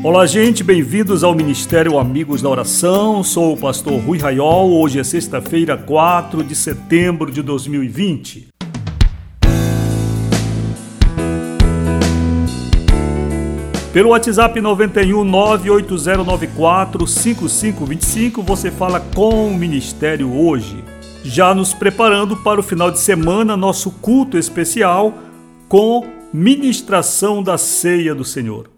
Olá, gente, bem-vindos ao Ministério Amigos da Oração. Sou o pastor Rui Raiol. Hoje é sexta-feira, 4 de setembro de 2020. Pelo WhatsApp 91 98094 5525 você fala com o Ministério hoje. Já nos preparando para o final de semana, nosso culto especial com ministração da ceia do Senhor.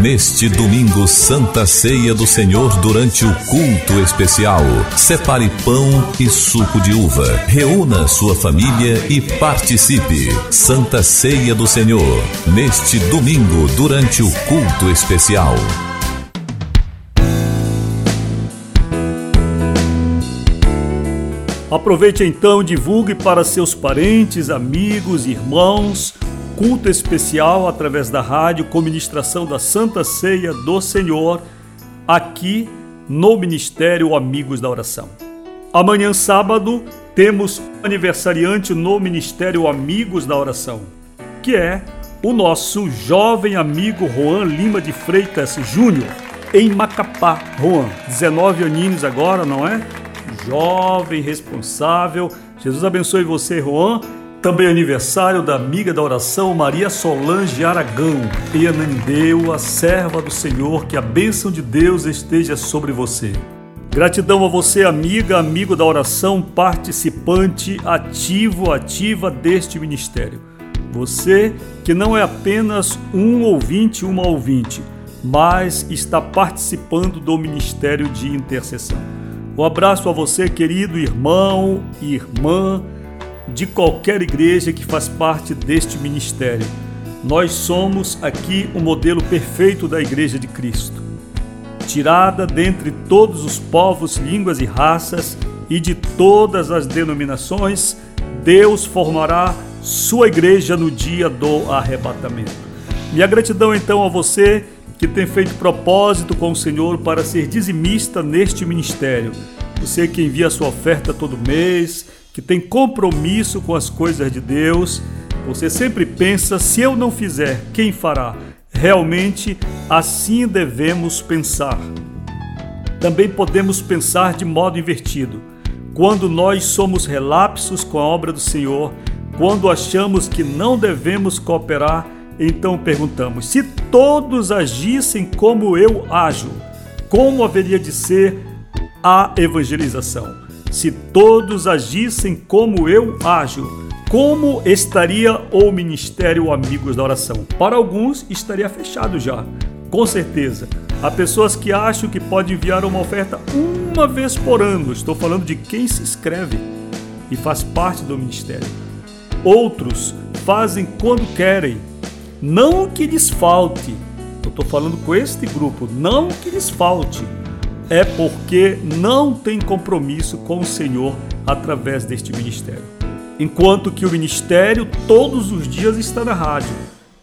Neste domingo, Santa Ceia do Senhor, durante o culto especial, separe pão e suco de uva. Reúna sua família e participe. Santa Ceia do Senhor, neste domingo, durante o culto especial. Aproveite então, divulgue para seus parentes, amigos, irmãos culto especial através da rádio com ministração da Santa Ceia do Senhor aqui no Ministério Amigos da Oração. Amanhã, sábado, temos aniversariante no Ministério Amigos da Oração, que é o nosso jovem amigo Juan Lima de Freitas Júnior, em Macapá. Juan, 19 aninhos agora, não é? Jovem, responsável. Jesus abençoe você, Juan também aniversário da amiga da oração Maria Solange Aragão e a serva do Senhor, que a bênção de Deus esteja sobre você. Gratidão a você, amiga, amigo da oração, participante ativo, ativa deste ministério. Você que não é apenas um ouvinte, uma ouvinte, mas está participando do ministério de intercessão. Um abraço a você, querido irmão e irmã de qualquer igreja que faz parte deste ministério. Nós somos aqui o modelo perfeito da Igreja de Cristo. Tirada dentre todos os povos, línguas e raças e de todas as denominações, Deus formará sua igreja no dia do arrebatamento. Minha gratidão então a você que tem feito propósito com o Senhor para ser dizimista neste ministério. Você que envia sua oferta todo mês, que tem compromisso com as coisas de Deus, você sempre pensa: se eu não fizer, quem fará? Realmente assim devemos pensar. Também podemos pensar de modo invertido. Quando nós somos relapsos com a obra do Senhor, quando achamos que não devemos cooperar, então perguntamos: se todos agissem como eu ajo, como haveria de ser a evangelização? Se todos agissem como eu ajo, como estaria o Ministério Amigos da Oração? Para alguns estaria fechado já, com certeza. Há pessoas que acham que pode enviar uma oferta uma vez por ano. Estou falando de quem se inscreve e faz parte do ministério. Outros fazem quando querem, não que lhes falte. Eu estou falando com este grupo, não que lhes falte é porque não tem compromisso com o Senhor através deste ministério. Enquanto que o ministério todos os dias está na rádio.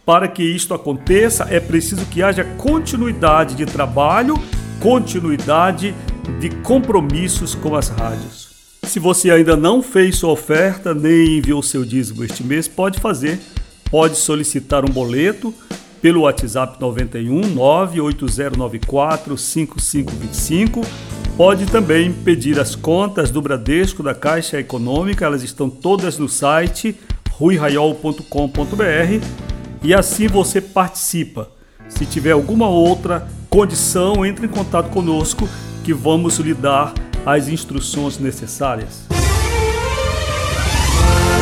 Para que isto aconteça, é preciso que haja continuidade de trabalho, continuidade de compromissos com as rádios. Se você ainda não fez sua oferta nem enviou seu dízimo este mês, pode fazer. Pode solicitar um boleto pelo WhatsApp 91 98094 5525. Pode também pedir as contas do Bradesco da Caixa Econômica, elas estão todas no site ruiraiol.com.br e assim você participa. Se tiver alguma outra condição, entre em contato conosco que vamos lhe dar as instruções necessárias.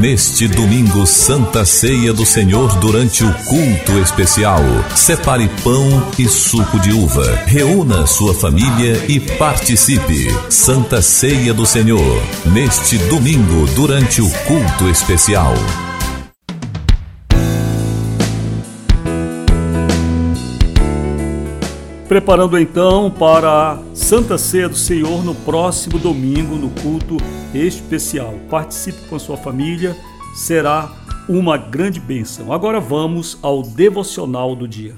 Neste domingo, Santa Ceia do Senhor durante o culto especial. Separe pão e suco de uva. Reúna sua família e participe. Santa Ceia do Senhor. Neste domingo, durante o culto especial. Preparando então para a Santa Ceia do Senhor no próximo domingo, no culto especial. Participe com a sua família, será uma grande bênção. Agora vamos ao devocional do dia.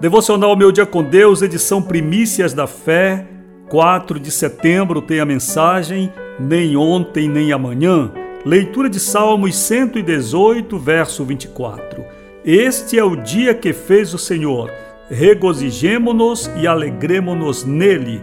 Devocional Meu Dia com Deus, edição Primícias da Fé, 4 de setembro, tem a mensagem Nem ontem nem amanhã. Leitura de Salmos 118, verso 24. Este é o dia que fez o Senhor, regozijemo-nos e alegremo-nos nele.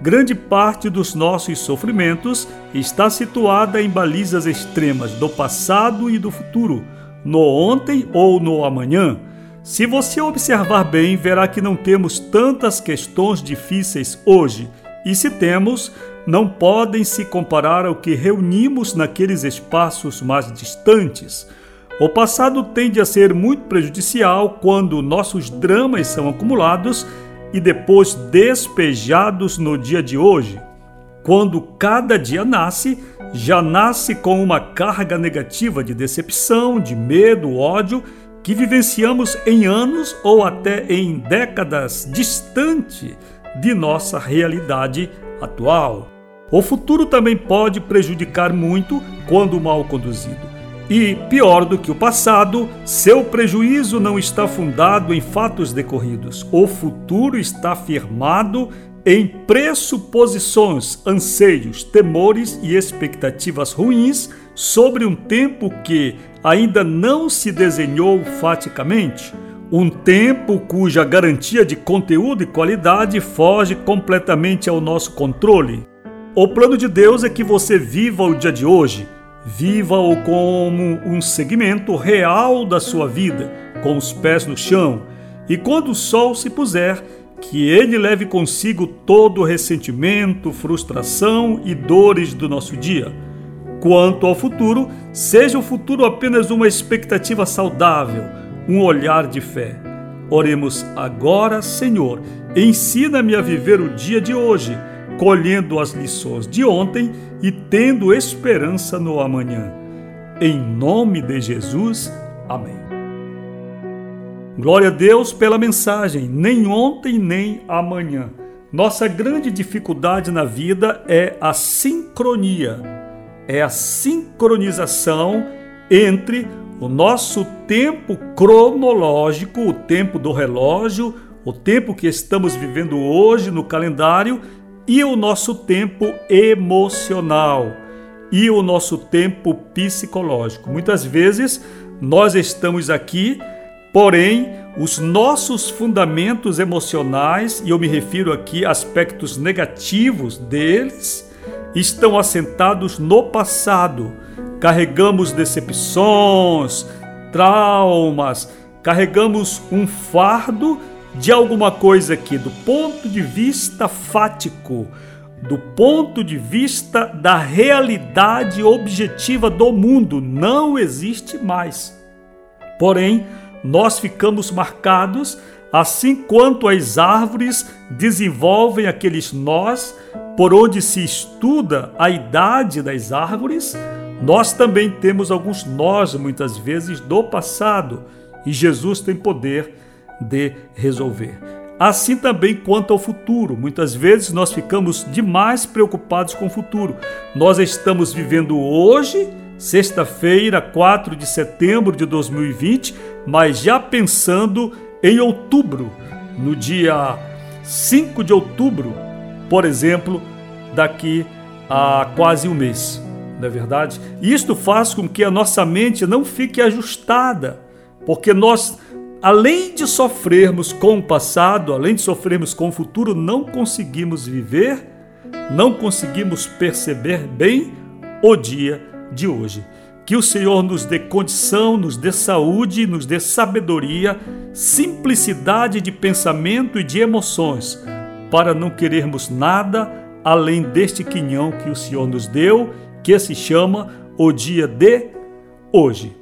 Grande parte dos nossos sofrimentos está situada em balizas extremas do passado e do futuro, no ontem ou no amanhã. Se você observar bem, verá que não temos tantas questões difíceis hoje, e se temos, não podem se comparar ao que reunimos naqueles espaços mais distantes. O passado tende a ser muito prejudicial quando nossos dramas são acumulados e depois despejados no dia de hoje. Quando cada dia nasce, já nasce com uma carga negativa de decepção, de medo, ódio que vivenciamos em anos ou até em décadas distante de nossa realidade atual. O futuro também pode prejudicar muito quando mal conduzido. E, pior do que o passado, seu prejuízo não está fundado em fatos decorridos. O futuro está firmado em pressuposições, anseios, temores e expectativas ruins sobre um tempo que ainda não se desenhou faticamente. Um tempo cuja garantia de conteúdo e qualidade foge completamente ao nosso controle. O plano de Deus é que você viva o dia de hoje, viva-o como um segmento real da sua vida, com os pés no chão, e quando o sol se puser, que ele leve consigo todo o ressentimento, frustração e dores do nosso dia. Quanto ao futuro, seja o futuro apenas uma expectativa saudável, um olhar de fé. Oremos agora, Senhor, ensina-me a viver o dia de hoje colhendo as lições de ontem e tendo esperança no amanhã. Em nome de Jesus, amém. Glória a Deus pela mensagem, nem ontem nem amanhã. Nossa grande dificuldade na vida é a sincronia, é a sincronização entre o nosso tempo cronológico, o tempo do relógio, o tempo que estamos vivendo hoje no calendário e o nosso tempo emocional e o nosso tempo psicológico. Muitas vezes nós estamos aqui, porém os nossos fundamentos emocionais, e eu me refiro aqui a aspectos negativos deles, estão assentados no passado. Carregamos decepções, traumas, carregamos um fardo de alguma coisa que, do ponto de vista fático, do ponto de vista da realidade objetiva do mundo, não existe mais. Porém, nós ficamos marcados, assim quanto as árvores desenvolvem aqueles nós por onde se estuda a idade das árvores, nós também temos alguns nós, muitas vezes, do passado, e Jesus tem poder de resolver. Assim também quanto ao futuro. Muitas vezes nós ficamos demais preocupados com o futuro. Nós estamos vivendo hoje, sexta-feira, 4 de setembro de 2020, mas já pensando em outubro, no dia 5 de outubro, por exemplo, daqui a quase um mês. não é verdade? Isto faz com que a nossa mente não fique ajustada, porque nós, além de sofrermos com o passado, além de sofrermos com o futuro, não conseguimos viver, não conseguimos perceber bem o dia de hoje. Que o Senhor nos dê condição, nos dê saúde, nos dê sabedoria, simplicidade de pensamento e de emoções, para não querermos nada além deste quinhão que o Senhor nos deu que se chama O Dia de Hoje.